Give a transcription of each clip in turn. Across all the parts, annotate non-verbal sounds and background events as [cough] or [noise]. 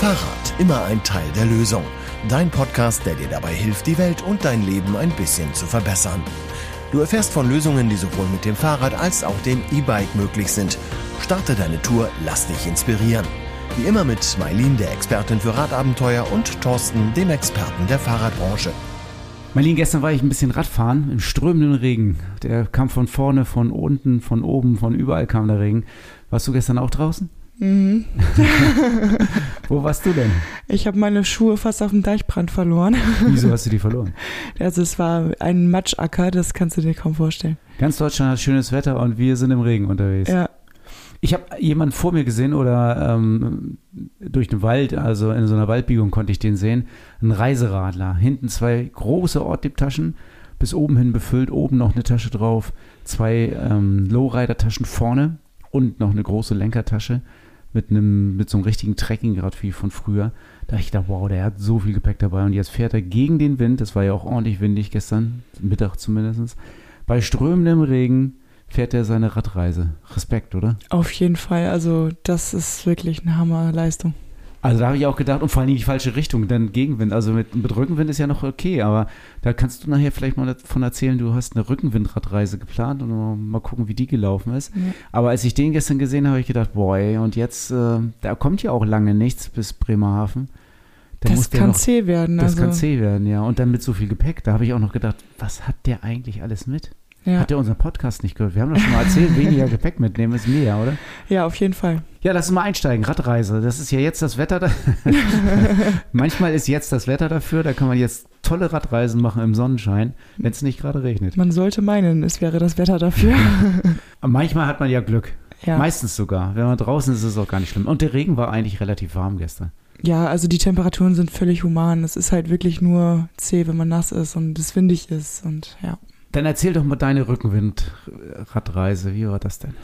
Fahrrad, immer ein Teil der Lösung. Dein Podcast, der dir dabei hilft, die Welt und dein Leben ein bisschen zu verbessern. Du erfährst von Lösungen, die sowohl mit dem Fahrrad als auch dem E-Bike möglich sind. Starte deine Tour, lass dich inspirieren. Wie immer mit Mailin, der Expertin für Radabenteuer, und Thorsten, dem Experten der Fahrradbranche. Marlene, gestern war ich ein bisschen Radfahren im strömenden Regen. Der kam von vorne, von unten, von oben, von überall kam der Regen. Warst du gestern auch draußen? Mhm. [laughs] Wo warst du denn? Ich habe meine Schuhe fast auf dem Deichbrand verloren. Wieso hast du die verloren? [laughs] Also es war ein Matschacker, das kannst du dir kaum vorstellen. Ganz Deutschland hat schönes Wetter und wir sind im Regen unterwegs. Ja. Ich habe jemanden vor mir gesehen oder ähm, durch den Wald, also in so einer Waldbiegung konnte ich den sehen. Ein Reiseradler. Hinten zwei große Ortdip-Taschen, bis oben hin befüllt, oben noch eine Tasche drauf, zwei ähm, Lowrider-Taschen vorne und noch eine große Lenkertasche mit einem, mit so einem richtigen Trekkingrad wie von früher. Da ich dachte, wow, der hat so viel Gepäck dabei und jetzt fährt er gegen den Wind. Das war ja auch ordentlich windig gestern, Mittag zumindest. Bei strömendem Regen fährt er seine Radreise. Respekt, oder? Auf jeden Fall. Also, das ist wirklich eine Hammerleistung. Also da habe ich auch gedacht, und vor allem die falsche Richtung, dann Gegenwind. Also mit, mit Rückenwind ist ja noch okay, aber da kannst du nachher vielleicht mal davon erzählen, du hast eine Rückenwindradreise geplant und mal gucken, wie die gelaufen ist. Ja. Aber als ich den gestern gesehen habe, habe ich gedacht, boy, und jetzt, äh, da kommt ja auch lange nichts bis Bremerhaven. Da das kann noch, zäh werden. Das also. kann zäh werden, ja. Und dann mit so viel Gepäck, da habe ich auch noch gedacht, was hat der eigentlich alles mit? Ja. Hat er unseren Podcast nicht gehört? Wir haben doch schon mal erzählt, weniger Gepäck mitnehmen ist mehr, oder? [laughs] Ja, auf jeden Fall. Ja, lass uns mal einsteigen. Radreise. Das ist ja jetzt das Wetter. Da [laughs] Manchmal ist jetzt das Wetter dafür. Da kann man jetzt tolle Radreisen machen im Sonnenschein, wenn es nicht gerade regnet. Man sollte meinen, es wäre das Wetter dafür. [laughs] Manchmal hat man ja Glück. Ja. Meistens sogar. Wenn man draußen ist, ist es auch gar nicht schlimm. Und der Regen war eigentlich relativ warm gestern. Ja, also die Temperaturen sind völlig human. Es ist halt wirklich nur zäh, wenn man nass ist und es windig ist und ja. Dann erzähl doch mal deine Rückenwindradreise. Wie war das denn?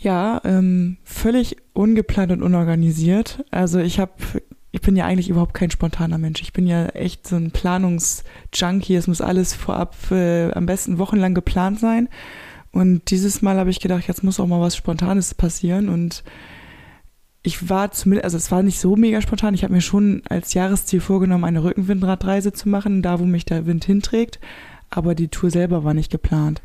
Ja, ähm, völlig ungeplant und unorganisiert. Also ich habe, ich bin ja eigentlich überhaupt kein spontaner Mensch. Ich bin ja echt so ein Planungsjunkie. Es muss alles vorab äh, am besten wochenlang geplant sein. Und dieses Mal habe ich gedacht, jetzt muss auch mal was Spontanes passieren. Und ich war zumindest, also es war nicht so mega spontan. Ich habe mir schon als Jahresziel vorgenommen, eine Rückenwindradreise zu machen, da wo mich der Wind hinträgt aber die Tour selber war nicht geplant.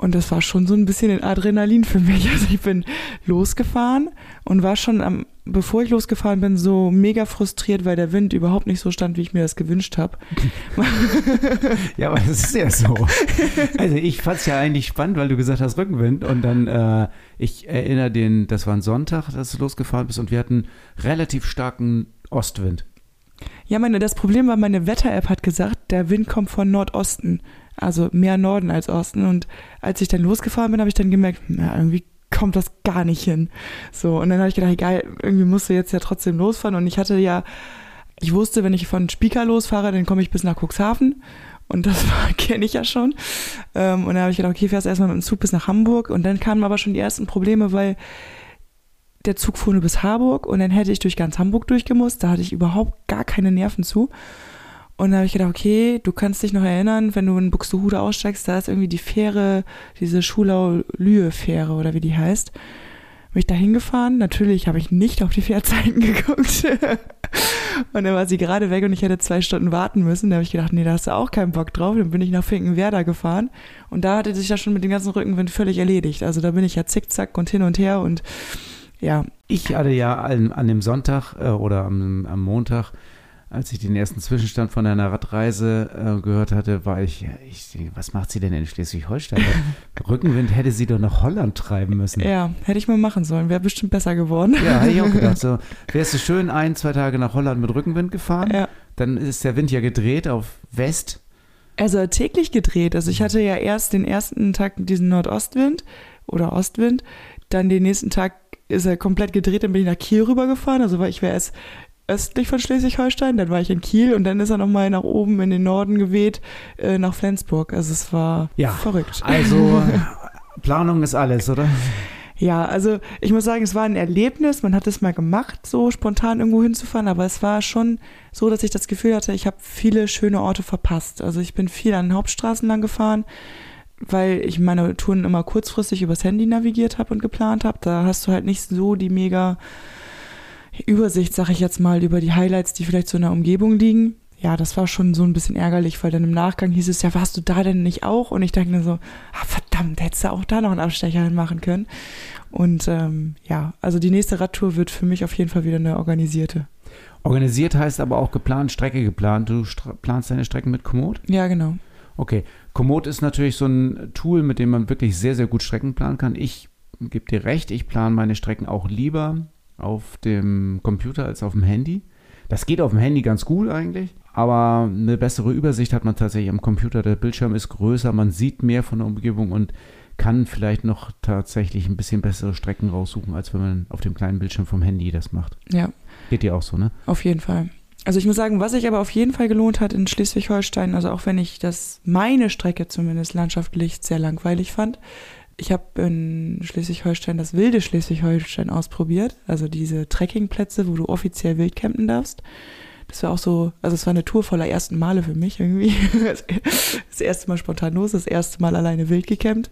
Und das war schon so ein bisschen ein Adrenalin für mich. [laughs] Also ich bin losgefahren und war schon am, bevor ich losgefahren bin, so mega frustriert, weil der Wind überhaupt nicht so stand, wie ich mir das gewünscht habe. [laughs] ja, aber das ist ja so. Also ich fand es ja eigentlich spannend, weil du gesagt hast Rückenwind und dann, äh, ich erinnere den, das war ein Sonntag, dass du losgefahren bist und wir hatten relativ starken Ostwind. Ja, meine, das Problem war, meine Wetter-App hat gesagt, der Wind kommt von Nordosten, also mehr Norden als Osten. Und als ich dann losgefahren bin, habe ich dann gemerkt, na, irgendwie kommt das gar nicht hin. So, und dann habe ich gedacht, egal, irgendwie musst du jetzt ja trotzdem losfahren. Und ich hatte ja, ich wusste, wenn ich von Spieker losfahre, dann komme ich bis nach Cuxhaven. Und das [laughs] kenne ich ja schon. Ähm, und dann habe ich gedacht, okay, fährst erstmal mit dem Zug bis nach Hamburg. Und dann kamen aber schon die ersten Probleme, weil der Zug fuhr nur bis Harburg und dann hätte ich durch ganz Hamburg durchgemusst. Da hatte ich überhaupt gar keine Nerven zu. Und da habe ich gedacht, okay, du kannst dich noch erinnern, wenn du in Buxtehude aussteigst, da ist irgendwie die Fähre, diese Schulau-Lühe-Fähre oder wie die heißt. Bin ich da hingefahren. Natürlich habe ich nicht auf die Fährzeiten [laughs] geguckt. und dann war sie gerade weg und ich hätte zwei Stunden warten müssen. Da habe ich gedacht, nee, da hast du auch keinen Bock drauf. Dann bin ich nach Finkenwerder gefahren. Und da hatte sich das schon mit dem ganzen Rückenwind völlig erledigt. Also da bin ich ja zickzack und hin und her und ja. Ich hatte ja an, an dem Sonntag äh, oder am, am, Montag, als ich den ersten Zwischenstand von einer Radreise äh, gehört hatte, war ich, ich, was macht sie denn in Schleswig-Holstein? [laughs] Rückenwind hätte sie doch nach Holland treiben müssen. Ja, hätte ich mal machen sollen, wäre bestimmt besser geworden. Ja, hätte ich auch gedacht. [laughs] So, wärst du schön ein, zwei Tage nach Holland mit Rückenwind gefahren, ja. dann ist der Wind ja gedreht auf West. Also täglich gedreht. Also ich hatte ja erst den ersten Tag diesen Nordostwind oder Ostwind, dann den nächsten Tag ist er komplett gedreht, dann bin ich nach Kiel rübergefahren. Also weil ich wäre erst östlich von Schleswig-Holstein, dann war ich in Kiel und dann ist er nochmal nach oben in den Norden geweht, äh, nach Flensburg. Also es war ja, verrückt. Also [laughs] Planung ist alles, oder? Ja, also ich muss sagen, es war ein Erlebnis. Man hat es mal gemacht, so spontan irgendwo hinzufahren, aber es war schon so, dass ich das Gefühl hatte, ich habe viele schöne Orte verpasst. Also ich bin viel an den Hauptstraßen lang gefahren weil ich meine Touren immer kurzfristig übers Handy navigiert habe und geplant habe. Da hast du halt nicht so die mega Übersicht, sag ich jetzt mal, über die Highlights, die vielleicht so in der Umgebung liegen. Ja, das war schon so ein bisschen ärgerlich, weil dann im Nachgang hieß es ja, warst du da denn nicht auch? Und ich dachte mir so, ah, verdammt, hättest du auch da noch einen Abstecher hinmachen können. Und ähm, ja, also die nächste Radtour wird für mich auf jeden Fall wieder eine organisierte. Organisiert heißt aber auch geplant, Strecke geplant. Du planst deine Strecken mit Komoot? Ja, genau. Okay. Komoot ist natürlich so ein Tool, mit dem man wirklich sehr, sehr gut Strecken planen kann. Ich gebe dir recht, ich plane meine Strecken auch lieber auf dem Computer als auf dem Handy. Das geht auf dem Handy ganz gut eigentlich, aber eine bessere Übersicht hat man tatsächlich am Computer. Der Bildschirm ist größer, man sieht mehr von der Umgebung und kann vielleicht noch tatsächlich ein bisschen bessere Strecken raussuchen, als wenn man auf dem kleinen Bildschirm vom Handy das macht. Ja. Geht dir auch so, ne? Auf jeden Fall. Also ich muss sagen, was sich aber auf jeden Fall gelohnt hat in Schleswig-Holstein, also auch wenn ich das meine Strecke zumindest landschaftlich sehr langweilig fand, ich habe in Schleswig-Holstein das wilde Schleswig-Holstein ausprobiert, also diese Trekkingplätze, wo du offiziell wild campen darfst. Das war auch so, also es war eine Tour voller ersten Male für mich irgendwie. [laughs] Das erste Mal spontan los, das erste Mal alleine wild gecampt.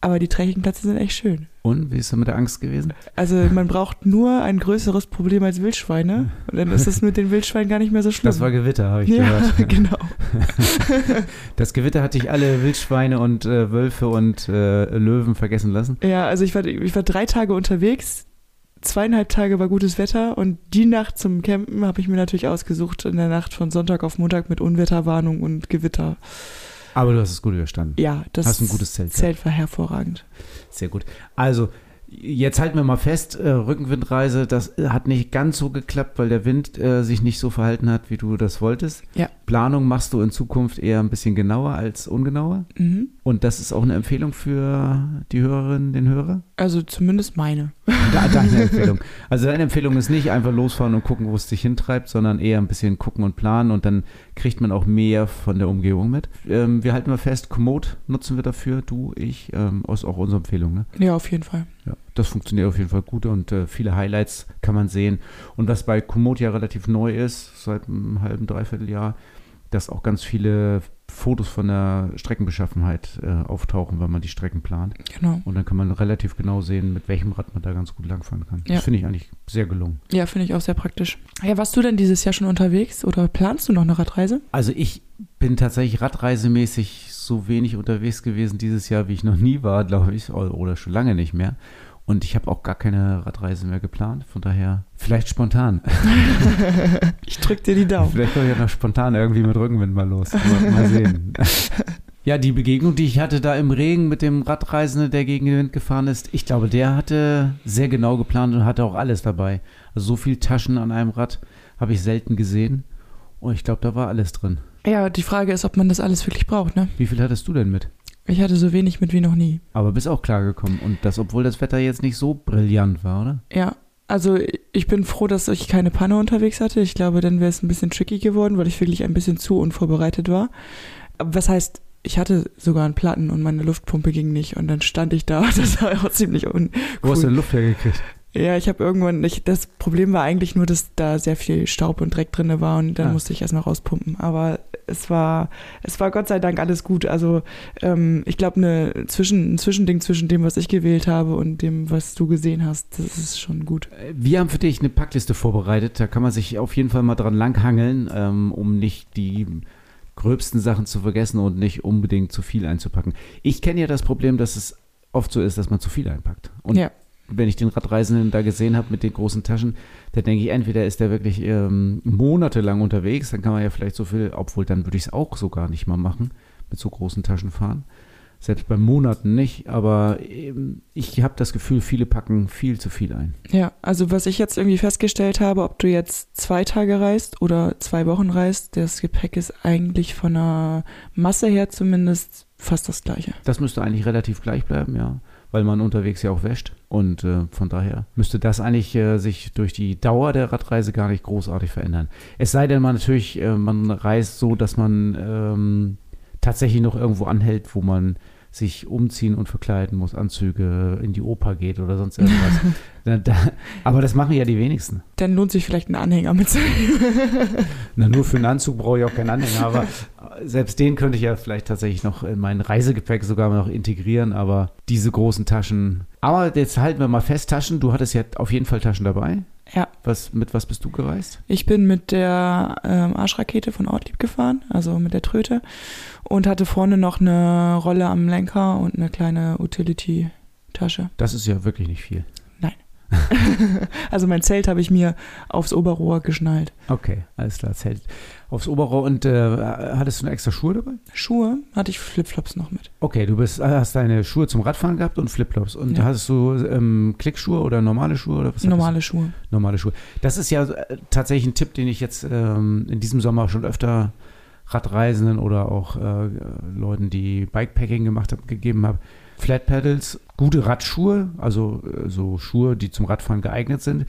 Aber die Trekkingplätze sind echt schön. Und wie ist es mit der Angst gewesen? Also man braucht nur ein größeres Problem als Wildschweine. Und dann ist es mit den Wildschweinen gar nicht mehr so schlimm. Das war Gewitter, habe ich ja, gehört. [laughs] genau. [laughs] Das Gewitter hat dich alle Wildschweine und äh, Wölfe und äh, Löwen vergessen lassen. Ja, also ich war, ich war drei Tage unterwegs. Zweieinhalb Tage war gutes Wetter und die Nacht zum Campen habe ich mir natürlich ausgesucht in der Nacht von Sonntag auf Montag mit Unwetterwarnung und Gewitter. Aber du hast es gut überstanden. Ja, das Hast ein gutes Zelt. Zelt war hervorragend. Sehr gut. Also, jetzt halten wir mal fest, äh, Rückenwindreise, das äh, hat nicht ganz so geklappt, weil der Wind äh, sich nicht so verhalten hat, wie du das wolltest. Ja. Planung machst du in Zukunft eher ein bisschen genauer als ungenauer. Mhm. Und das ist auch eine Empfehlung für die Hörerinnen, den Hörer? Also zumindest meine. Da, deine Empfehlung. Also deine Empfehlung ist nicht einfach losfahren und gucken, wo es dich hintreibt, sondern eher ein bisschen gucken und planen und dann kriegt man auch mehr von der Umgebung mit. Ähm, wir halten mal fest, Komoot nutzen wir dafür, du, ich, ähm, ist auch unsere Empfehlung, ne? Ja, auf jeden Fall. Ja, das funktioniert auf jeden Fall gut und äh, viele Highlights kann man sehen. Und was bei Komoot ja relativ neu ist, seit einem halben, dreiviertel Jahr, dass auch ganz viele Fotos von der Streckenbeschaffenheit äh, auftauchen, wenn man die Strecken plant. Genau. Und dann kann man relativ genau sehen, mit welchem Rad man da ganz gut langfahren kann. Ja. Das finde ich eigentlich sehr gelungen. Ja, finde ich auch sehr praktisch. Ja, warst du denn dieses Jahr schon unterwegs oder planst du noch eine Radreise? Also ich bin tatsächlich radreisemäßig so wenig unterwegs gewesen dieses Jahr, wie ich noch nie war, glaube ich, oder oder schon lange nicht mehr. Und ich habe auch gar keine Radreise mehr geplant. Von daher vielleicht spontan. [laughs] Ich drück dir die Daumen. Vielleicht komme ich ja noch spontan irgendwie mit Rückenwind mal los. Aber mal sehen. [laughs] Ja, die Begegnung, die ich hatte da im Regen mit dem Radreisenden, der gegen den Wind gefahren ist, ich glaube, der hatte sehr genau geplant und hatte auch alles dabei. Also so viel Taschen an einem Rad habe ich selten gesehen. Und ich glaube, da war alles drin. Ja, die Frage ist, ob man das alles wirklich braucht, ne? Wie viel hattest du denn mit? Ich hatte so wenig mit wie noch nie. Aber bist auch klargekommen. Und das, obwohl das Wetter jetzt nicht so brillant war, oder? Ja, also ich bin froh, dass ich keine Panne unterwegs hatte. Ich glaube, dann wäre es ein bisschen tricky geworden, weil ich wirklich ein bisschen zu unvorbereitet war. Aber was heißt, ich hatte sogar einen Platten und meine Luftpumpe ging nicht und dann stand ich da. [laughs] Das war auch ziemlich uncool. Wo hast du denn Luft hergekriegt? Ja, ich habe irgendwann, ich, das Problem war eigentlich nur, dass da sehr viel Staub und Dreck drin war und dann Ah. musste ich erstmal rauspumpen. Aber es war, es war Gott sei Dank alles gut. Also ähm, ich glaube, eine Zwischen, ein Zwischending zwischen dem, was ich gewählt habe und dem, was du gesehen hast, das ist schon gut. Wir haben für dich eine Packliste vorbereitet. Da kann man sich auf jeden Fall mal dran langhangeln, ähm, um nicht die gröbsten Sachen zu vergessen und nicht unbedingt zu viel einzupacken. Ich kenne ja das Problem, dass es oft so ist, dass man zu viel einpackt. Und Ja. Wenn ich den Radreisenden da gesehen habe mit den großen Taschen, da denke ich, entweder ist der wirklich ähm, monatelang unterwegs, dann kann man ja vielleicht so viel, obwohl dann würde ich es auch so gar nicht mal machen, mit so großen Taschen fahren. Selbst bei Monaten nicht, aber ähm, ich habe das Gefühl, viele packen viel zu viel ein. Ja, also was ich jetzt irgendwie festgestellt habe, ob du jetzt zwei Tage reist oder zwei Wochen reist, das Gepäck ist eigentlich von der Masse her zumindest fast das gleiche. Das müsste eigentlich relativ gleich bleiben, ja, weil man unterwegs ja auch wäscht. Und äh, von daher müsste das eigentlich äh, sich durch die Dauer der Radreise gar nicht großartig verändern. Es sei denn, man natürlich, äh, man reist so, dass man ähm, tatsächlich noch irgendwo anhält, wo man sich umziehen und verkleiden muss, Anzüge in die Oper geht oder sonst irgendwas. [laughs] da, da, aber das machen ja die wenigsten. Dann lohnt sich vielleicht ein Anhänger mitzunehmen. [laughs] Na, nur für einen Anzug brauche ich auch keinen Anhänger, aber selbst den könnte ich ja vielleicht tatsächlich noch in mein Reisegepäck sogar noch integrieren, aber diese großen Taschen. Aber jetzt halten wir mal fest, Taschen, du hattest ja auf jeden Fall Taschen dabei. Ja. Was, mit was bist du gereist? Ich bin mit der ähm, Arschrakete von Ortlieb gefahren, also mit der Tröte, und hatte vorne noch eine Rolle am Lenker und eine kleine Utility-Tasche. Das ist ja wirklich nicht viel. [laughs] also mein Zelt habe ich mir aufs Oberrohr geschnallt. Okay, alles klar, Zelt aufs Oberrohr. Und äh, hattest du eine extra Schuhe dabei? Schuhe hatte ich Flipflops noch mit. Okay, du bist, hast deine Schuhe zum Radfahren gehabt und Flipflops. Und Ja. hattest du ähm, Klickschuhe oder normale Schuhe? Oder was Normale du? Schuhe. Normale Schuhe. Das ist ja äh, tatsächlich ein Tipp, den ich jetzt ähm, in diesem Sommer schon öfter Radreisenden oder auch äh, Leuten, die Bikepacking gemacht haben, gegeben habe. Flat Pedals, gute Radschuhe, also äh, so Schuhe, die zum Radfahren geeignet sind.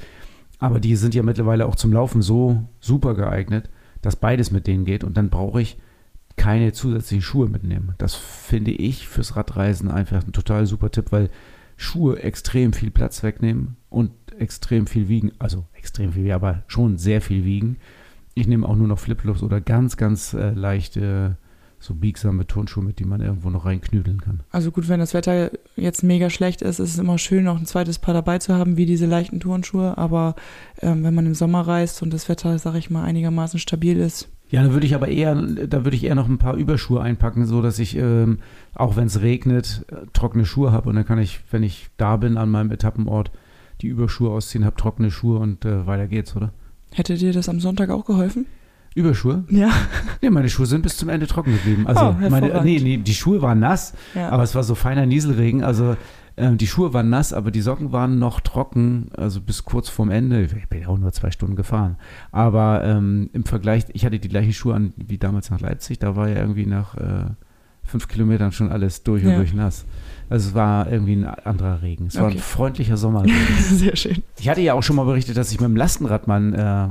Aber die sind ja mittlerweile auch zum Laufen so super geeignet, dass beides mit denen geht. Und dann brauche ich keine zusätzlichen Schuhe mitnehmen. Das finde ich fürs Radreisen einfach ein total super Tipp, weil Schuhe extrem viel Platz wegnehmen und extrem viel wiegen. Also extrem viel, aber schon sehr viel wiegen. Ich nehme auch nur noch Flipflops oder ganz, ganz äh, leichte, so biegsame Turnschuhe mit, die man irgendwo noch reinknüdeln kann. Also gut, wenn das Wetter jetzt mega schlecht ist, ist es immer schön, noch ein zweites Paar dabei zu haben, wie diese leichten Turnschuhe. Aber ähm, wenn man im Sommer reist und das Wetter, sag ich mal, einigermaßen stabil ist, Ja, da würde ich aber eher, da würde ich eher noch ein paar Überschuhe einpacken, so dass ich, ähm, auch wenn es regnet, äh, trockene Schuhe habe und dann kann ich, wenn ich da bin an meinem Etappenort, die Überschuhe ausziehen, habe trockene Schuhe und äh, weiter geht's, oder? hätte dir das am Sonntag auch geholfen? Überschuhe? Ja. Nee, meine Schuhe sind bis zum Ende trocken geblieben. Also, Oh, meine, nee, nee, die Schuhe waren nass, ja. aber es war so feiner Nieselregen. Also, ähm, die Schuhe waren nass, aber die Socken waren noch trocken, also bis kurz vorm Ende. Ich bin ja auch nur zwei Stunden gefahren. Aber ähm, im Vergleich, ich hatte die gleichen Schuhe an wie damals nach Leipzig. Da war ja irgendwie nach äh, fünf Kilometern schon alles durch und Ja. durch nass. Also, es war irgendwie ein anderer Regen. Es war ein Okay. freundlicher [laughs] Sommerregen. Sehr schön. Ich hatte ja auch schon mal berichtet, dass ich mit dem Lastenrad mal einen äh,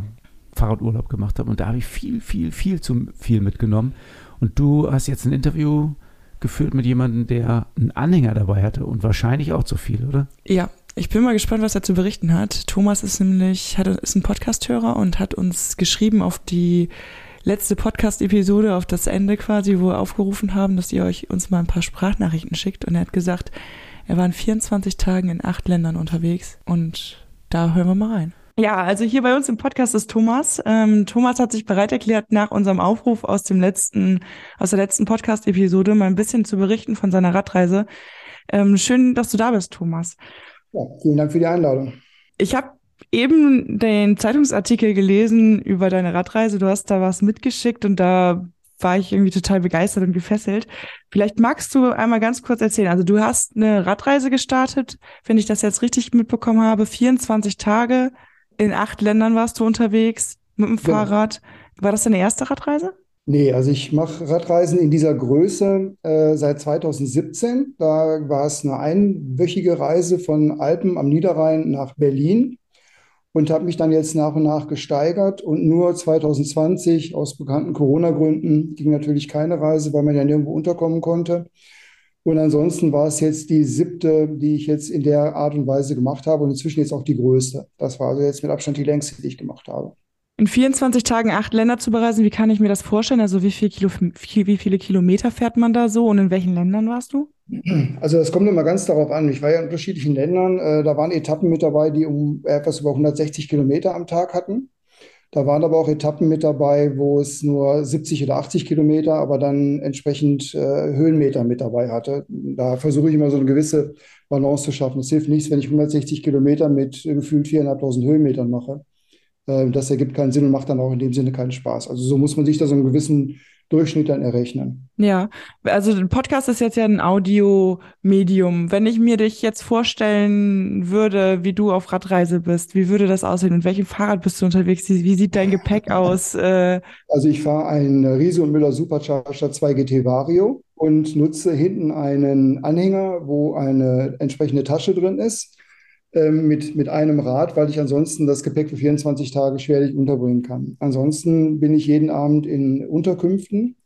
Fahrradurlaub gemacht habe und da habe ich viel, viel, viel zu viel mitgenommen. Und du hast jetzt ein Interview geführt mit jemandem, der einen Anhänger dabei hatte und wahrscheinlich auch zu viel, oder? Ja, ich bin mal gespannt, was er zu berichten hat. Thomas ist nämlich, hat, ist ein Podcast-Hörer und hat uns geschrieben auf die letzte Podcast-Episode, auf das Ende quasi, wo wir aufgerufen haben, dass ihr euch uns mal ein paar Sprachnachrichten schickt. Und er hat gesagt, er war in 24 Tagen in acht Ländern unterwegs. Und da hören wir mal rein. Ja, also hier bei uns im Podcast ist Thomas. Ähm, Thomas hat sich bereit erklärt, nach unserem Aufruf aus dem letzten, aus der letzten Podcast-Episode mal ein bisschen zu berichten von seiner Radreise. Ähm, schön, dass du da bist, Thomas. Ja, vielen Dank für die Einladung. Ich habe eben den Zeitungsartikel gelesen über deine Radreise. Du hast da was mitgeschickt und da war ich irgendwie total begeistert und gefesselt. Vielleicht magst du einmal ganz kurz erzählen. Also du hast eine Radreise gestartet, wenn ich das jetzt richtig mitbekommen habe. 24 Tage in acht Ländern warst du unterwegs mit dem Genau. Fahrrad. War das deine erste Radreise? Nee, also ich mache Radreisen in dieser Größe äh, seit 2017. Da war es eine einwöchige Reise von Alpen am Niederrhein nach Berlin und habe mich dann jetzt nach und nach gesteigert. Und nur 2020 aus bekannten Corona-Gründen ging natürlich keine Reise, weil man ja nirgendwo unterkommen konnte. Und ansonsten war es jetzt die siebte, die ich jetzt in der Art und Weise gemacht habe und inzwischen jetzt auch die größte. Das war also jetzt mit Abstand die längste, die ich gemacht habe. In 24 Tagen acht Länder zu bereisen, wie kann ich mir das vorstellen? Also wie, viel Kilo, wie viele Kilometer fährt man da so und in welchen Ländern warst du? Also das kommt immer ganz darauf an. Ich war ja in unterschiedlichen Ländern. Äh, Da waren Etappen mit dabei, die um etwas über 160 Kilometer am Tag hatten. Da waren aber auch Etappen mit dabei, wo es nur 70 oder 80 Kilometer, aber dann entsprechend äh, Höhenmeter mit dabei hatte. Da versuche ich immer so eine gewisse Balance zu schaffen. Es hilft nichts, wenn ich 160 Kilometer mit gefühlt 4.500 Höhenmetern mache. Äh, Das ergibt keinen Sinn und macht dann auch in dem Sinne keinen Spaß. Also so muss man sich da so einen gewissen Durchschnitt dann errechnen. Ja, also ein Podcast ist jetzt ja ein Audiomedium. Wenn ich mir dich jetzt vorstellen würde, wie du auf Radreise bist, wie würde das aussehen? Mit welchem Fahrrad bist du unterwegs? Wie, sieht dein Gepäck [laughs] aus? Äh, Also ich fahre einen Riese und Müller Supercharger 2 GT Vario und nutze hinten einen Anhänger, wo eine entsprechende Tasche drin ist, mit, mit einem Rad, weil ich ansonsten das Gepäck für 24 Tage schwerlich unterbringen kann. Ansonsten bin ich jeden Abend in Unterkünften,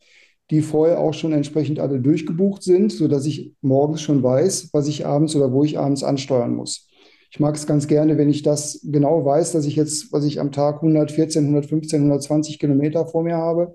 die vorher auch schon entsprechend alle durchgebucht sind, sodass ich morgens schon weiß, was ich abends oder wo ich abends ansteuern muss. Ich mag es ganz gerne, wenn ich das genau weiß, dass ich jetzt, was ich am Tag 114, 115, 120 Kilometer vor mir habe,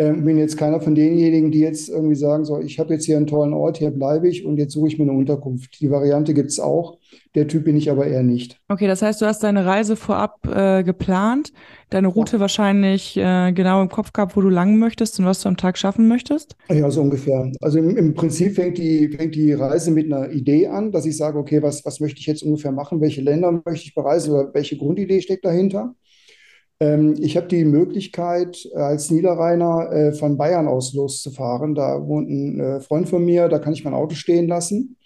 Ähm, bin jetzt keiner von denjenigen, die jetzt irgendwie sagen, so, ich habe jetzt hier einen tollen Ort, hier bleibe ich und jetzt suche ich mir eine Unterkunft. Die Variante gibt es auch. Der Typ bin ich aber eher nicht. Okay, das heißt, du hast deine Reise vorab äh, geplant, deine Route ja. wahrscheinlich äh, genau im Kopf gehabt, wo du lang möchtest und was du am Tag schaffen möchtest? Ja, so ungefähr. Also im, im Prinzip fängt die, fängt die Reise mit einer Idee an, dass ich sage, okay, was, was möchte ich jetzt ungefähr machen, welche Länder möchte ich bereisen oder welche Grundidee steckt dahinter? Ähm, ich habe die Möglichkeit, äh, als Niederrheiner äh, von Bayern aus loszufahren. Da wohnt ein äh, Freund von mir, da kann ich mein Auto stehen lassen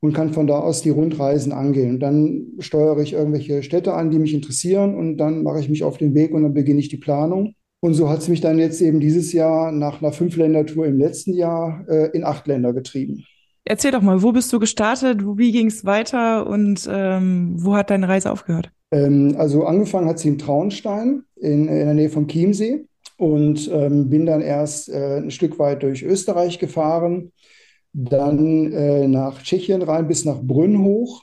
und kann von da aus die Rundreisen angehen. Dann steuere ich irgendwelche Städte an, die mich interessieren und dann mache ich mich auf den Weg und dann beginne ich die Planung. Und so hat es mich dann jetzt eben dieses Jahr nach einer Fünf-Länder-Tour im letzten Jahr in acht Länder getrieben. Erzähl doch mal, wo bist du gestartet, wie ging es weiter und ähm, wo hat deine Reise aufgehört? Ähm, also angefangen hat sie in Traunstein in, in der Nähe vom Chiemsee und ähm, bin dann erst äh, ein Stück weit durch Österreich gefahren, dann äh, nach Tschechien rein bis nach Brünn hoch,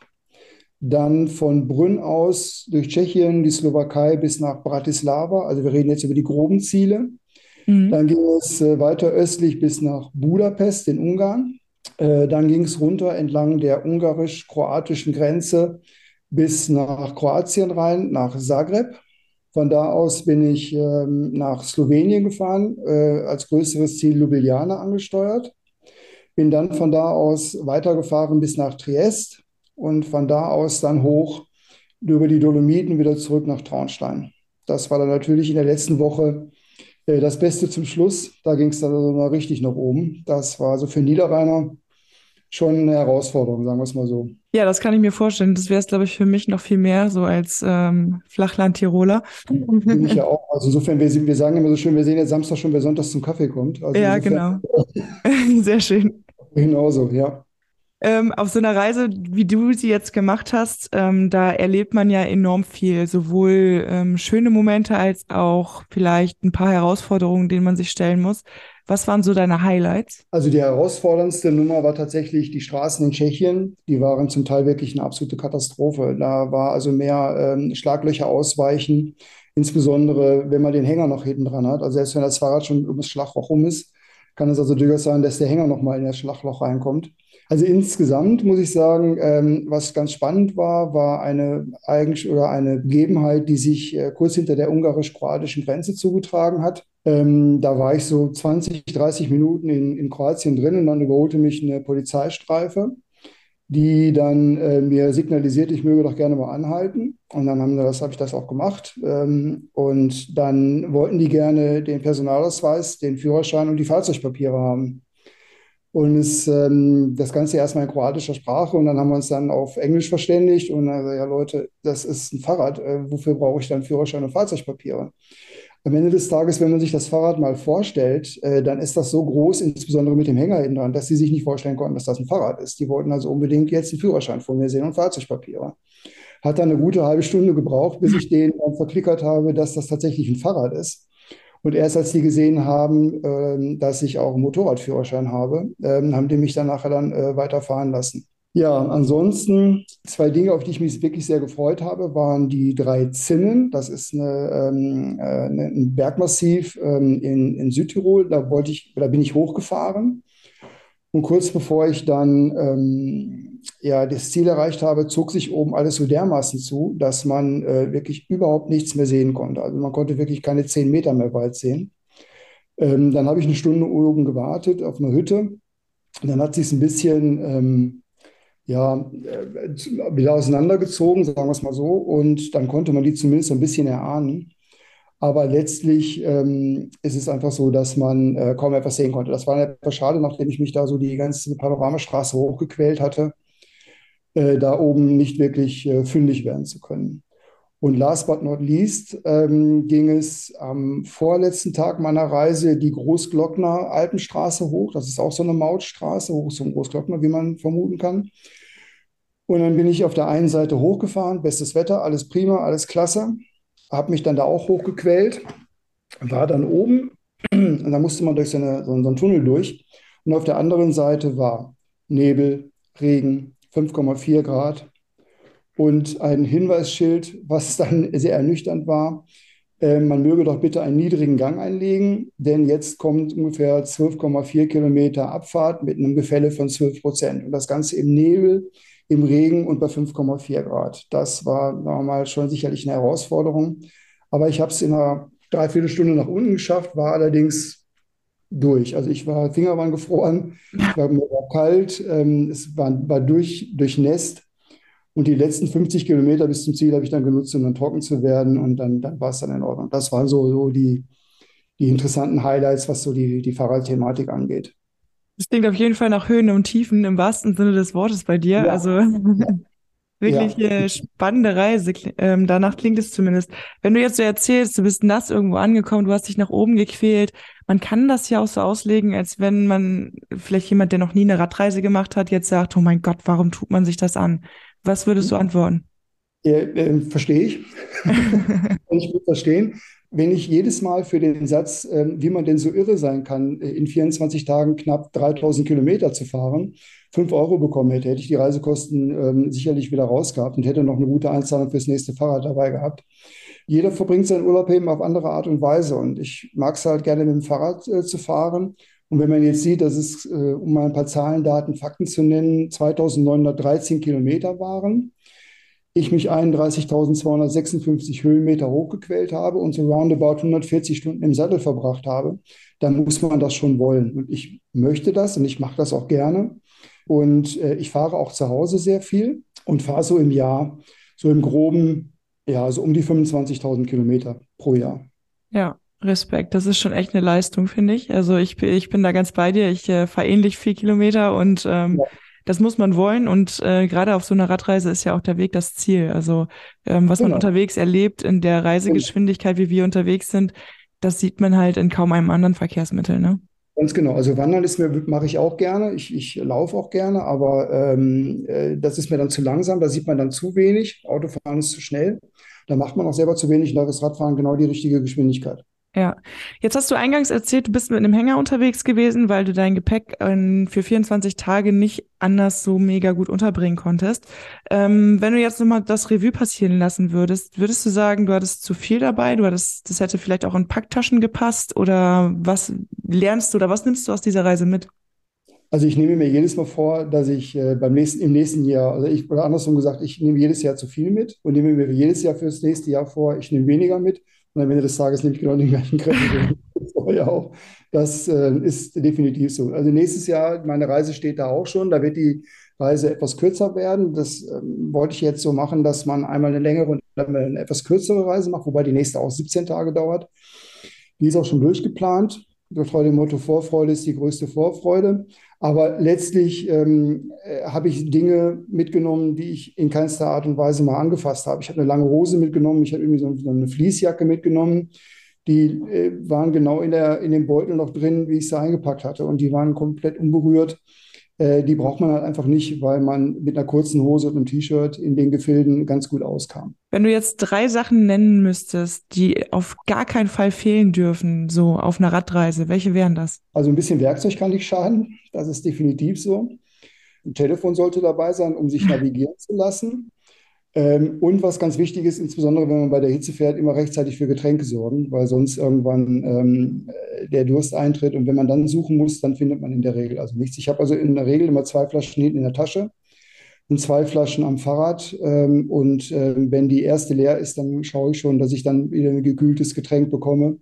dann von Brünn aus durch Tschechien, die Slowakei bis nach Bratislava. Also wir reden jetzt über die groben Ziele. Mhm. Dann ging es äh, weiter östlich bis nach Budapest in Ungarn. Äh, dann ging es runter entlang der ungarisch-kroatischen Grenze bis nach Kroatien rein, nach Zagreb. Von da aus bin ich ähm, nach Slowenien gefahren, äh, als größeres Ziel Ljubljana angesteuert. Bin dann von da aus weitergefahren bis nach Triest und von da aus dann hoch über die Dolomiten wieder zurück nach Traunstein. Das war dann natürlich in der letzten Woche äh, das Beste zum Schluss. Da ging es dann also mal richtig nach oben. Das war so für Niederrheiner schon eine Herausforderung, sagen wir es mal so. Ja, das kann ich mir vorstellen. Das wäre es, glaube ich, für mich noch viel mehr, so als ähm, Flachland-Tiroler. Bin ich ja [laughs] auch. Also insofern, wir, wir sagen immer so schön, wir sehen jetzt Samstag schon, wer sonntags zum Kaffee kommt. Also ja, genau. [laughs] Sehr schön. Genauso, ja. Ähm, auf so einer Reise, wie du sie jetzt gemacht hast, ähm, da erlebt man ja enorm viel, sowohl ähm, schöne Momente als auch vielleicht ein paar Herausforderungen, denen man sich stellen muss. Was waren so deine Highlights? Also die herausforderndste Nummer war tatsächlich die Straßen in Tschechien. Die waren zum Teil wirklich eine absolute Katastrophe. Da war also mehr ähm, Schlaglöcher ausweichen, insbesondere wenn man den Hänger noch hinten dran hat. Also selbst wenn das Fahrrad schon ums Schlagloch rum ist, kann es also durchaus sein, dass der Hänger noch mal in das Schlagloch reinkommt. Also insgesamt muss ich sagen, ähm, was ganz spannend war, war eine eigentlich oder eine Begebenheit, die sich äh, kurz hinter der ungarisch-kroatischen Grenze zugetragen hat. Ähm, da war ich so 20, 30 Minuten in, in Kroatien drin und dann überholte mich eine Polizeistreife, die dann äh, mir signalisiert, ich möge doch gerne mal anhalten. Und dann haben das, habe ich das auch gemacht. Ähm, und dann wollten die gerne den Personalausweis, den Führerschein und die Fahrzeugpapiere haben. Und es, ähm, das Ganze erstmal in kroatischer Sprache und dann haben wir uns dann auf Englisch verständigt und also, ja Leute, das ist ein Fahrrad, äh, wofür brauche ich dann Führerschein und Fahrzeugpapiere? Am Ende des Tages, wenn man sich das Fahrrad mal vorstellt, äh, dann ist das so groß, insbesondere mit dem Hänger hinten dran, dass sie sich nicht vorstellen konnten, dass das ein Fahrrad ist. Die wollten also unbedingt jetzt einen Führerschein von mir sehen und Fahrzeugpapiere. Hat dann eine gute halbe Stunde gebraucht, bis ich [laughs] denen dann verklickert habe, dass das tatsächlich ein Fahrrad ist. Und erst als die gesehen haben, ähm, dass ich auch einen Motorradführerschein habe, ähm, haben die mich dann nachher dann äh, weiterfahren lassen. Ja, ansonsten zwei Dinge, auf die ich mich wirklich sehr gefreut habe, waren die drei Zinnen. Das ist eine, ähm, äh, ein Bergmassiv ähm, in, in Südtirol. Da wollte ich, da bin ich hochgefahren. Und kurz bevor ich dann ähm, ja, das Ziel erreicht habe, zog sich oben alles so dermaßen zu, dass man äh, wirklich überhaupt nichts mehr sehen konnte. Also man konnte wirklich keine zehn Meter mehr weit sehen. Ähm, dann habe ich eine Stunde oben gewartet auf einer Hütte. Dann hat sich ein bisschen ähm, ja, äh, wieder auseinandergezogen, sagen wir es mal so. Und dann konnte man die zumindest ein bisschen erahnen. Aber letztlich ähm, ist es einfach so, dass man äh, kaum etwas sehen konnte. Das war etwas schade, nachdem ich mich da so die ganze Panoramastraße hochgequält hatte, äh, da oben nicht wirklich äh, fündig werden zu können. Und last but not least ähm, ging es am vorletzten Tag meiner Reise die Großglockner Alpenstraße hoch. Das ist auch so eine Mautstraße, hoch zum Großglockner, wie man vermuten kann. Und dann bin ich auf der einen Seite hochgefahren, bestes Wetter, alles prima, alles klasse. Habe mich dann da auch hochgequält, war dann oben [clears throat] und da musste man durch so, eine, so einen Tunnel durch. Und auf der anderen Seite war Nebel, Regen, 5,4 Grad und ein Hinweisschild, was dann [laughs] sehr ernüchternd war. äh, man möge doch bitte einen niedrigen Gang einlegen, denn jetzt kommt ungefähr 12,4 Kilometer Abfahrt mit einem Gefälle von 12 Prozent. Und das Ganze im Nebel, im Regen und bei 5,4 Grad. Das war nochmal schon sicherlich eine Herausforderung. Aber ich habe es in einer Dreiviertelstunde nach unten geschafft, war allerdings durch. Also ich war, Finger waren gefroren, war, mir war kalt, ähm, es war, war durch, durchnässt. Und die letzten 50 Kilometer bis zum Ziel habe ich dann genutzt, um dann trocken zu werden. Und dann, dann war es dann in Ordnung. Das waren so, so die, die interessanten Highlights, was so die, die Fahrradthematik angeht. Das klingt auf jeden Fall nach Höhen und Tiefen im wahrsten Sinne des Wortes bei dir. Ja. Also [laughs] wirklich ja. äh, spannende Reise. Ähm, danach klingt es zumindest. Wenn du jetzt so erzählst, du bist nass irgendwo angekommen, du hast dich nach oben gequält. Man kann das ja auch so auslegen, als wenn man vielleicht jemand, der noch nie eine Radreise gemacht hat, jetzt sagt, oh mein Gott, warum tut man sich das an? Was würdest du antworten? Ja, äh, verstehe ich. [laughs] ich würde verstehen. Wenn ich jedes Mal für den Satz, äh, wie man denn so irre sein kann, äh, in 24 Tagen knapp 3000 Kilometer zu fahren, 5 Euro bekommen hätte, hätte ich die Reisekosten ähm, sicherlich wieder rausgehabt und hätte noch eine gute Einzahlung fürs nächste Fahrrad dabei gehabt. Jeder verbringt seinen Urlaub eben auf andere Art und Weise und ich mag es halt gerne mit dem Fahrrad äh, zu fahren und wenn man jetzt sieht, dass es, äh, um mal ein paar Zahlen, Daten, Fakten zu nennen, 2913 Kilometer waren, ich mich 31.256 Höhenmeter hochgequält habe und so roundabout 140 Stunden im Sattel verbracht habe, dann muss man das schon wollen. Und ich möchte das und ich mache das auch gerne. Und äh, ich fahre auch zu Hause sehr viel und fahre so im Jahr, so im groben, ja, so um die 25.000 Kilometer pro Jahr. Ja, Respekt, das ist schon echt eine Leistung, finde ich. Also ich, ich bin da ganz bei dir. Ich äh, fahre ähnlich viel Kilometer und ähm, ja. Das muss man wollen. Und äh, gerade auf so einer Radreise ist ja auch der Weg das Ziel. Also ähm, was genau. man unterwegs erlebt in der Reisegeschwindigkeit, wie wir unterwegs sind, das sieht man halt in kaum einem anderen Verkehrsmittel, ne? Ganz genau. Also Wandern ist mir, mache ich auch gerne. Ich, ich laufe auch gerne, aber ähm, äh, das ist mir dann zu langsam. Da sieht man dann zu wenig. Autofahren ist zu schnell. Da macht man auch selber zu wenig. Da ist Radfahren genau die richtige Geschwindigkeit. Ja, jetzt hast du eingangs erzählt, du bist mit einem Hänger unterwegs gewesen, weil du dein Gepäck ähm, für 24 Tage nicht anders so mega gut unterbringen konntest. Ähm, wenn du jetzt nochmal das Revue passieren lassen würdest, würdest du sagen, du hattest zu viel dabei, du hattest, das hätte vielleicht auch in Packtaschen gepasst oder was lernst du oder was nimmst du aus dieser Reise mit? Also ich nehme mir jedes Mal vor, dass ich äh, beim nächsten, im nächsten Jahr, also ich, oder andersrum gesagt, ich nehme jedes Jahr zu viel mit und nehme mir jedes Jahr fürs nächste Jahr vor, ich nehme weniger mit und am Ende des Tages nehme ich genau den gleichen Kredit. auch. Das äh, ist definitiv so. Also nächstes Jahr, meine Reise steht da auch schon. Da wird die Reise etwas kürzer werden. Das ähm, wollte ich jetzt so machen, dass man einmal eine längere und eine etwas kürzere Reise macht, wobei die nächste auch 17 Tage dauert. Die ist auch schon durchgeplant. Getreu dem Motto Vorfreude ist die größte Vorfreude. Aber letztlich ähm, äh, habe ich Dinge mitgenommen, die ich in keinster Art und Weise mal angefasst habe. Ich habe eine lange Hose mitgenommen, ich habe irgendwie so, eine Fließjacke mitgenommen. Die äh, waren genau in, der, in dem Beutel noch drin, wie ich sie eingepackt hatte. Und die waren komplett unberührt. Äh, die braucht man halt einfach nicht, weil man mit einer kurzen Hose und einem T-Shirt in den Gefilden ganz gut auskam. Wenn du jetzt drei Sachen nennen müsstest, die auf gar keinen Fall fehlen dürfen, so auf einer Radreise, welche wären das? Also ein bisschen Werkzeug kann nicht schaden, das ist definitiv so. Ein Telefon sollte dabei sein, um sich [laughs] navigieren zu lassen. Ähm, und was ganz wichtig ist, insbesondere wenn man bei der Hitze fährt, immer rechtzeitig für Getränke sorgen, weil sonst irgendwann ähm, äh, der Durst eintritt. Und wenn man dann suchen muss, dann findet man in der Regel also nichts. Ich habe also in der Regel immer zwei Flaschen hinten in der Tasche und zwei Flaschen am Fahrrad. Ähm, und äh, wenn die erste leer ist, dann schaue ich schon, dass ich dann wieder ein gekühltes Getränk bekomme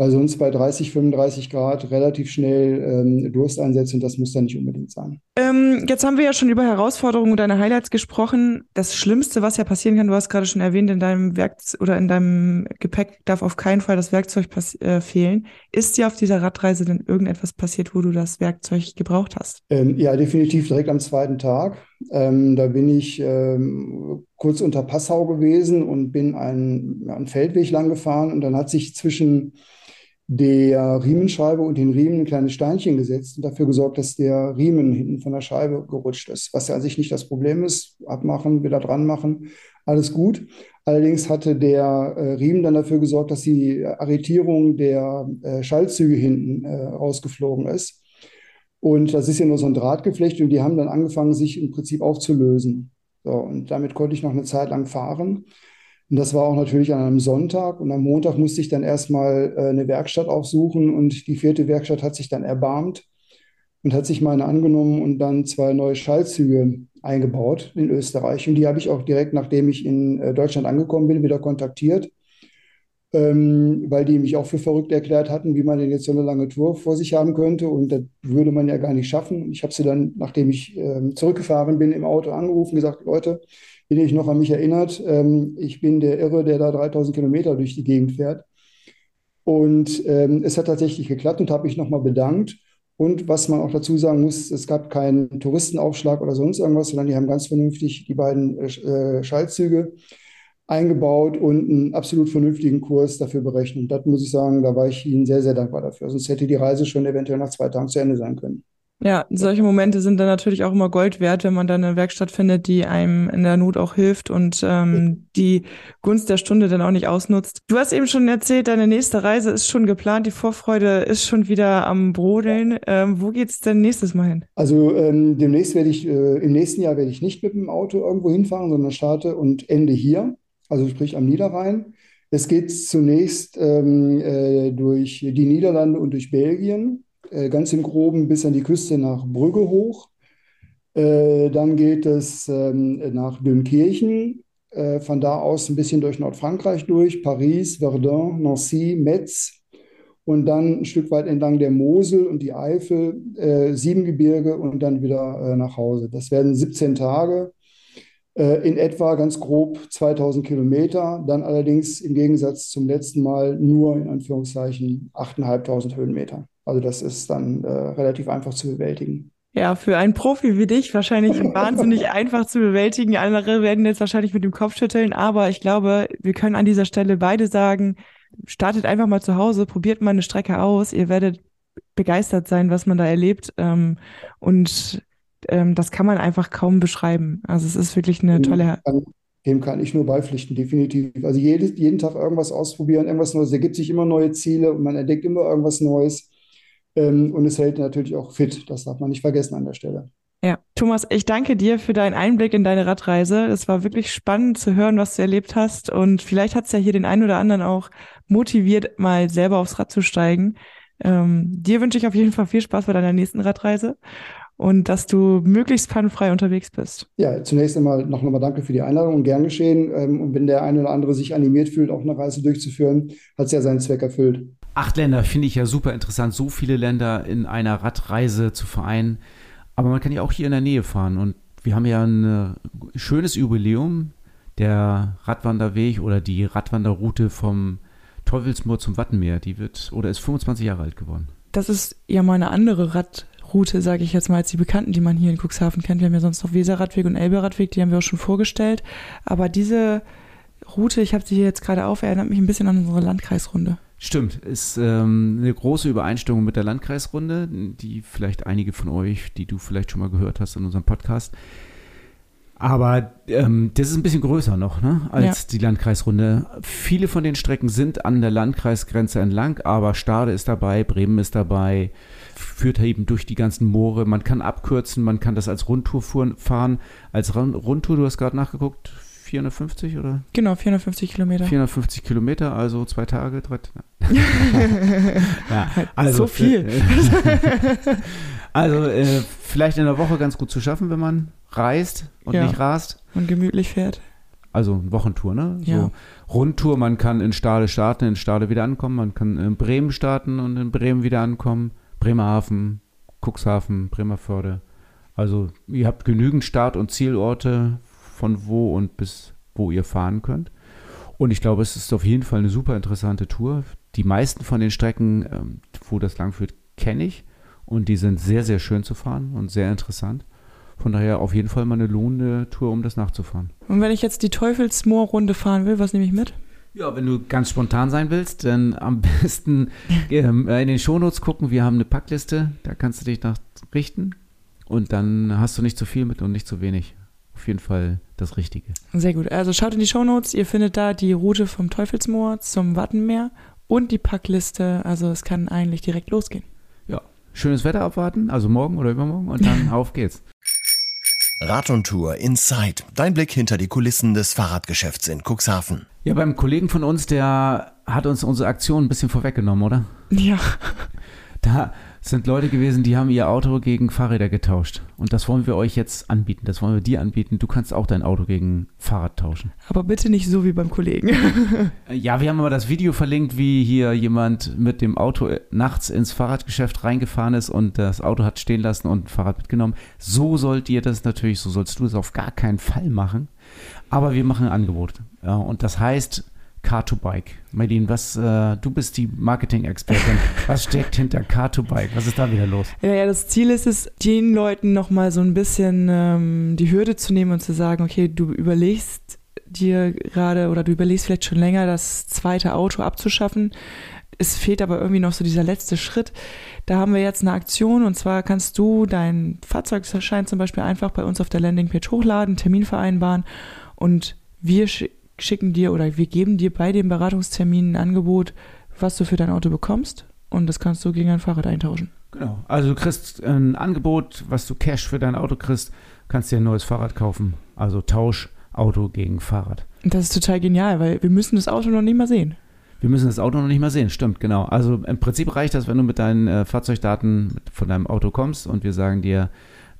weil sonst bei 30, 35 Grad relativ schnell ähm, Durst einsetzt und das muss dann nicht unbedingt sein. Ähm, jetzt haben wir ja schon über Herausforderungen und deine Highlights gesprochen. Das Schlimmste, was ja passieren kann, du hast gerade schon erwähnt, in deinem Werk oder in deinem Gepäck darf auf keinen Fall das Werkzeug äh, fehlen. Ist dir auf dieser Radreise denn irgendetwas passiert, wo du das Werkzeug gebraucht hast? Ähm, ja, definitiv direkt am zweiten Tag. Ähm, da bin ich ähm, kurz unter Passau gewesen und bin einen, einen Feldweg lang gefahren und dann hat sich zwischen der Riemenscheibe und den Riemen ein kleines Steinchen gesetzt und dafür gesorgt, dass der Riemen hinten von der Scheibe gerutscht ist. Was ja an sich nicht das Problem ist. Abmachen, wieder dran machen, alles gut. Allerdings hatte der äh, Riemen dann dafür gesorgt, dass die Arretierung der äh, Schaltzüge hinten äh, rausgeflogen ist. Und das ist ja nur so ein Drahtgeflecht und die haben dann angefangen, sich im Prinzip aufzulösen. So, und damit konnte ich noch eine Zeit lang fahren. Und das war auch natürlich an einem Sonntag. Und am Montag musste ich dann erstmal äh, eine Werkstatt aufsuchen. Und die vierte Werkstatt hat sich dann erbarmt und hat sich meine angenommen und dann zwei neue Schaltzüge eingebaut in Österreich. Und die habe ich auch direkt, nachdem ich in äh, Deutschland angekommen bin, wieder kontaktiert, ähm, weil die mich auch für verrückt erklärt hatten, wie man denn jetzt so eine lange Tour vor sich haben könnte. Und das würde man ja gar nicht schaffen. Ich habe sie dann, nachdem ich ähm, zurückgefahren bin, im Auto angerufen, gesagt, Leute, ihr euch noch an mich erinnert, ähm, ich bin der Irre, der da 3000 Kilometer durch die Gegend fährt. Und ähm, es hat tatsächlich geklappt und habe mich nochmal bedankt. Und was man auch dazu sagen muss, es gab keinen Touristenaufschlag oder sonst irgendwas, sondern die haben ganz vernünftig die beiden äh, Schaltzüge eingebaut und einen absolut vernünftigen Kurs dafür berechnet. Das muss ich sagen, da war ich Ihnen sehr, sehr dankbar dafür. Sonst hätte die Reise schon eventuell nach zwei Tagen zu Ende sein können. Ja, solche Momente sind dann natürlich auch immer Gold wert, wenn man dann eine Werkstatt findet, die einem in der Not auch hilft und ähm, die Gunst der Stunde dann auch nicht ausnutzt. Du hast eben schon erzählt, deine nächste Reise ist schon geplant, die Vorfreude ist schon wieder am Brodeln. Ähm, wo geht's denn nächstes Mal hin? Also ähm, demnächst werde ich, äh, im nächsten Jahr werde ich nicht mit dem Auto irgendwo hinfahren, sondern starte und ende hier, also sprich am Niederrhein. Es geht zunächst ähm, äh, durch die Niederlande und durch Belgien ganz im Groben bis an die Küste nach Brügge hoch. Äh, dann geht es ähm, nach Dünkirchen, äh, von da aus ein bisschen durch Nordfrankreich durch, Paris, Verdun, Nancy, Metz und dann ein Stück weit entlang der Mosel und die Eifel, äh, Siebengebirge und dann wieder äh, nach Hause. Das werden 17 Tage, äh, in etwa ganz grob 2000 Kilometer, dann allerdings im Gegensatz zum letzten Mal nur in Anführungszeichen 8.500 Höhenmeter. Also das ist dann äh, relativ einfach zu bewältigen. Ja, für einen Profi wie dich wahrscheinlich [laughs] wahnsinnig einfach zu bewältigen. Andere werden jetzt wahrscheinlich mit dem Kopf schütteln, aber ich glaube, wir können an dieser Stelle beide sagen, startet einfach mal zu Hause, probiert mal eine Strecke aus. Ihr werdet begeistert sein, was man da erlebt. Ähm, und ähm, das kann man einfach kaum beschreiben. Also es ist wirklich eine tolle. Dem kann ich nur beipflichten, definitiv. Also jedes, jeden Tag irgendwas ausprobieren, irgendwas Neues. Es ergibt sich immer neue Ziele und man entdeckt immer irgendwas Neues. Ähm, und es hält natürlich auch fit. Das darf man nicht vergessen an der Stelle. Ja, Thomas, ich danke dir für deinen Einblick in deine Radreise. Es war wirklich spannend zu hören, was du erlebt hast. Und vielleicht hat es ja hier den einen oder anderen auch motiviert, mal selber aufs Rad zu steigen. Ähm, dir wünsche ich auf jeden Fall viel Spaß bei deiner nächsten Radreise und dass du möglichst pannenfrei unterwegs bist. Ja, zunächst einmal noch einmal danke für die Einladung und gern geschehen. Ähm, und wenn der eine oder andere sich animiert fühlt, auch eine Reise durchzuführen, hat es ja seinen Zweck erfüllt. Acht Länder finde ich ja super interessant, so viele Länder in einer Radreise zu vereinen. Aber man kann ja auch hier in der Nähe fahren. Und wir haben ja ein äh, schönes Jubiläum. Der Radwanderweg oder die Radwanderroute vom Teufelsmoor zum Wattenmeer, die wird oder ist 25 Jahre alt geworden. Das ist ja mal eine andere Radroute, sage ich jetzt mal, als die bekannten, die man hier in Cuxhaven kennt. Wir haben ja sonst noch Weserradweg und Elberadweg, die haben wir auch schon vorgestellt. Aber diese Route, ich habe sie hier jetzt gerade auf, erinnert mich ein bisschen an unsere Landkreisrunde. Stimmt, ist ähm, eine große Übereinstimmung mit der Landkreisrunde, die vielleicht einige von euch, die du vielleicht schon mal gehört hast in unserem Podcast. Aber ähm, das ist ein bisschen größer noch ne, als ja. die Landkreisrunde. Viele von den Strecken sind an der Landkreisgrenze entlang, aber Stade ist dabei, Bremen ist dabei, führt eben durch die ganzen Moore. Man kann abkürzen, man kann das als Rundtour fahren. Als Rundtour, du hast gerade nachgeguckt, 450 oder? Genau, 450 Kilometer. 450 Kilometer, also zwei Tage, drei [laughs] ja, [laughs] also, so viel. [laughs] also äh, vielleicht in der Woche ganz gut zu schaffen, wenn man reist und ja. nicht rast. Und gemütlich fährt. Also Wochentour, ne? Ja. So Rundtour, man kann in Stade starten, in Stade wieder ankommen, man kann in Bremen starten und in Bremen wieder ankommen. Bremerhaven, Cuxhaven, Bremerförde. Also ihr habt genügend Start- und Zielorte von wo und bis wo ihr fahren könnt. Und ich glaube, es ist auf jeden Fall eine super interessante Tour. Die meisten von den Strecken, ähm, wo das lang führt, kenne ich. Und die sind sehr, sehr schön zu fahren und sehr interessant. Von daher auf jeden Fall mal eine lohnende Tour, um das nachzufahren. Und wenn ich jetzt die Teufelsmoor-Runde fahren will, was nehme ich mit? Ja, wenn du ganz spontan sein willst, dann am besten [laughs] ähm, in den Shownotes gucken. Wir haben eine Packliste, da kannst du dich nach richten. Und dann hast du nicht zu viel mit und nicht zu wenig auf jeden Fall das Richtige. Sehr gut. Also schaut in die Shownotes, ihr findet da die Route vom Teufelsmoor zum Wattenmeer und die Packliste. Also es kann eigentlich direkt losgehen. Ja, schönes Wetter abwarten, also morgen oder übermorgen und dann [laughs] auf geht's. Rad und Tour Inside. Dein Blick hinter die Kulissen des Fahrradgeschäfts in Cuxhaven. Ja, beim Kollegen von uns, der hat uns unsere Aktion ein bisschen vorweggenommen, oder? Ja. Da sind Leute gewesen, die haben ihr Auto gegen Fahrräder getauscht. Und das wollen wir euch jetzt anbieten. Das wollen wir dir anbieten. Du kannst auch dein Auto gegen Fahrrad tauschen. Aber bitte nicht so wie beim Kollegen. [laughs] Ja, wir haben aber das Video verlinkt, wie hier jemand mit dem Auto nachts ins Fahrradgeschäft reingefahren ist und das Auto hat stehen lassen und ein Fahrrad mitgenommen. So sollt ihr das natürlich, so sollst du es auf gar keinen Fall machen. Aber wir machen ein Angebot. Ja, und das heißt Car2Bike. Medin, was, äh, du bist die Marketing-Expertin. was steckt hinter Car2Bike? Was ist da wieder los? Ja, ja, das Ziel ist es, den Leuten nochmal so ein bisschen ähm, die Hürde zu nehmen und zu sagen, okay, du überlegst dir gerade oder du überlegst vielleicht schon länger, das zweite Auto abzuschaffen. Es fehlt aber irgendwie noch so dieser letzte Schritt. Da haben wir jetzt eine Aktion und zwar kannst du deinen Fahrzeugschein zum Beispiel einfach bei uns auf der Landingpage hochladen, Termin vereinbaren und wir schicken dir oder wir geben dir bei dem Beratungstermin ein Angebot, was du für dein Auto bekommst und das kannst du gegen ein Fahrrad eintauschen. Genau. Also du kriegst ein Angebot, was du Cash für dein Auto kriegst, kannst dir ein neues Fahrrad kaufen. Also Tausch Auto gegen Fahrrad. Und das ist total genial, weil wir müssen das Auto noch nicht mal sehen. Wir müssen das Auto noch nicht mal sehen, stimmt, genau. Also im Prinzip reicht das, wenn du mit deinen äh, Fahrzeugdaten von deinem Auto kommst und wir sagen dir,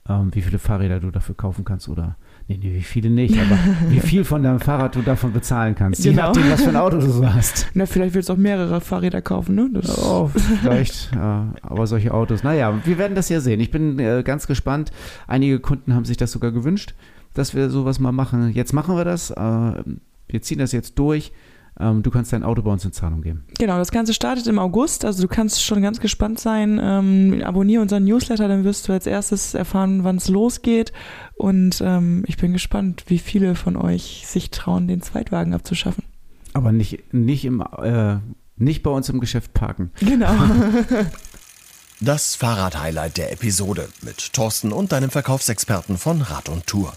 ähm, wie viele Fahrräder du dafür kaufen kannst oder, nee, nee, wie viele nicht, aber [laughs] wie viel von deinem Fahrrad du davon bezahlen kannst. Je Genau. nachdem, was für ein Auto du so [laughs] hast. Na, vielleicht willst du auch mehrere Fahrräder kaufen, ne? Das, Oh, vielleicht, ja, aber solche Autos. Naja, wir werden das ja sehen. Ich bin äh, ganz gespannt. Einige Kunden haben sich das sogar gewünscht, dass wir sowas mal machen. Jetzt machen wir das. Äh, wir ziehen das jetzt durch. Ähm, du kannst dein Auto bei uns in Zahlung geben. Genau, das Ganze startet im August, also du kannst schon ganz gespannt sein. Ähm, abonniere unseren Newsletter, dann wirst du als erstes erfahren, wann es losgeht. Und ähm, ich bin gespannt, wie viele von euch sich trauen, den Zweitwagen abzuschaffen. Aber nicht, nicht, im, äh, nicht bei uns im Geschäft parken. Genau. Das Fahrrad-Highlight der Episode mit Thorsten und deinem Verkaufsexperten von Rad und Tour.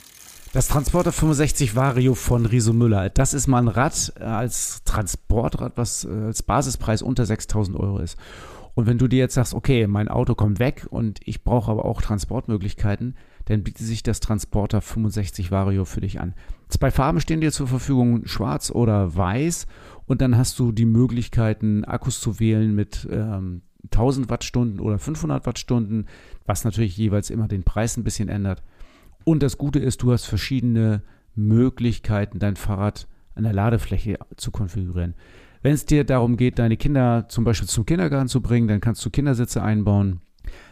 Das Transporter 65 Vario von Riso Müller. Das ist mal ein Rad äh, als Transportrad, was äh, als Basispreis unter 6000 Euro ist. Und wenn du dir jetzt sagst, okay, mein Auto kommt weg und ich brauche aber auch Transportmöglichkeiten, dann bietet sich das Transporter 65 Vario für dich an. Zwei Farben stehen dir zur Verfügung, schwarz oder weiß. Und dann hast du die Möglichkeiten, Akkus zu wählen mit ähm, 1000 Wattstunden oder 500 Wattstunden, was natürlich jeweils immer den Preis ein bisschen ändert. Und das Gute ist, du hast verschiedene Möglichkeiten, dein Fahrrad an der Ladefläche zu konfigurieren. Wenn es dir darum geht, deine Kinder zum Beispiel zum Kindergarten zu bringen, dann kannst du Kindersitze einbauen.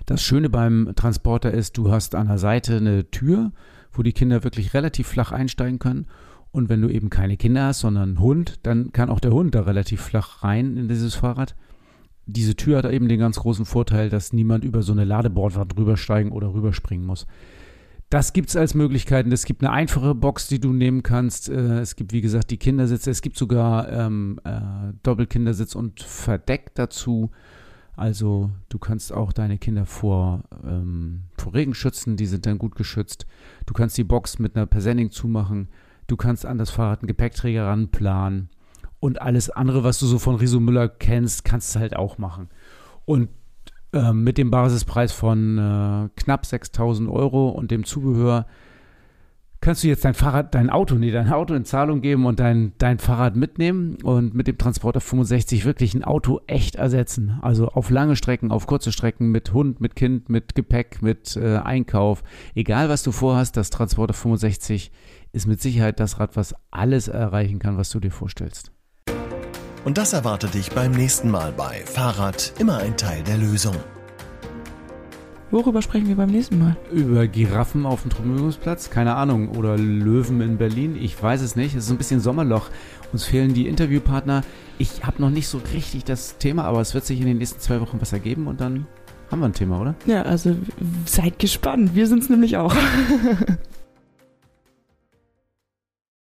Das Schöne beim Transporter ist, du hast an der Seite eine Tür, wo die Kinder wirklich relativ flach einsteigen können. Und wenn du eben keine Kinder hast, sondern einen Hund, dann kann auch der Hund da relativ flach rein in dieses Fahrrad. Diese Tür hat eben den ganz großen Vorteil, dass niemand über so eine Ladebordwand rübersteigen oder rüberspringen muss. Das gibt es als Möglichkeiten. Es gibt eine einfache Box, die du nehmen kannst. Äh, Es gibt, wie gesagt, die Kindersitze. Es gibt sogar ähm, äh, Doppelkindersitz und Verdeck dazu. Also du kannst auch deine Kinder vor, ähm, vor Regen schützen. Die sind dann gut geschützt. Du kannst die Box mit einer Persenning zumachen. Du kannst an das Fahrrad einen Gepäckträger ranplanen. Und alles andere, was du so von Riso Müller kennst, kannst du halt auch machen. Und ähm, mit dem Basispreis von äh, knapp 6000 Euro und dem Zubehör kannst du jetzt dein Fahrrad, dein Auto, nee, dein Auto in Zahlung geben und dein, dein Fahrrad mitnehmen und mit dem Transporter 65 wirklich ein Auto echt ersetzen. Also auf lange Strecken, auf kurze Strecken mit Hund, mit Kind, mit Gepäck, mit äh, Einkauf. Egal was du vorhast, das Transporter 65 ist mit Sicherheit das Rad, was alles erreichen kann, was du dir vorstellst. Und das erwartet dich beim nächsten Mal bei Fahrrad immer ein Teil der Lösung. Worüber sprechen wir beim nächsten Mal? Über Giraffen auf dem Trommelungsplatz? Keine Ahnung. Oder Löwen in Berlin? Ich weiß es nicht. Es ist ein bisschen Sommerloch. Uns fehlen die Interviewpartner. Ich habe noch nicht so richtig das Thema, aber es wird sich in den nächsten zwei Wochen was ergeben und dann haben wir ein Thema, oder? Ja, also seid gespannt. Wir sind es nämlich auch. [laughs]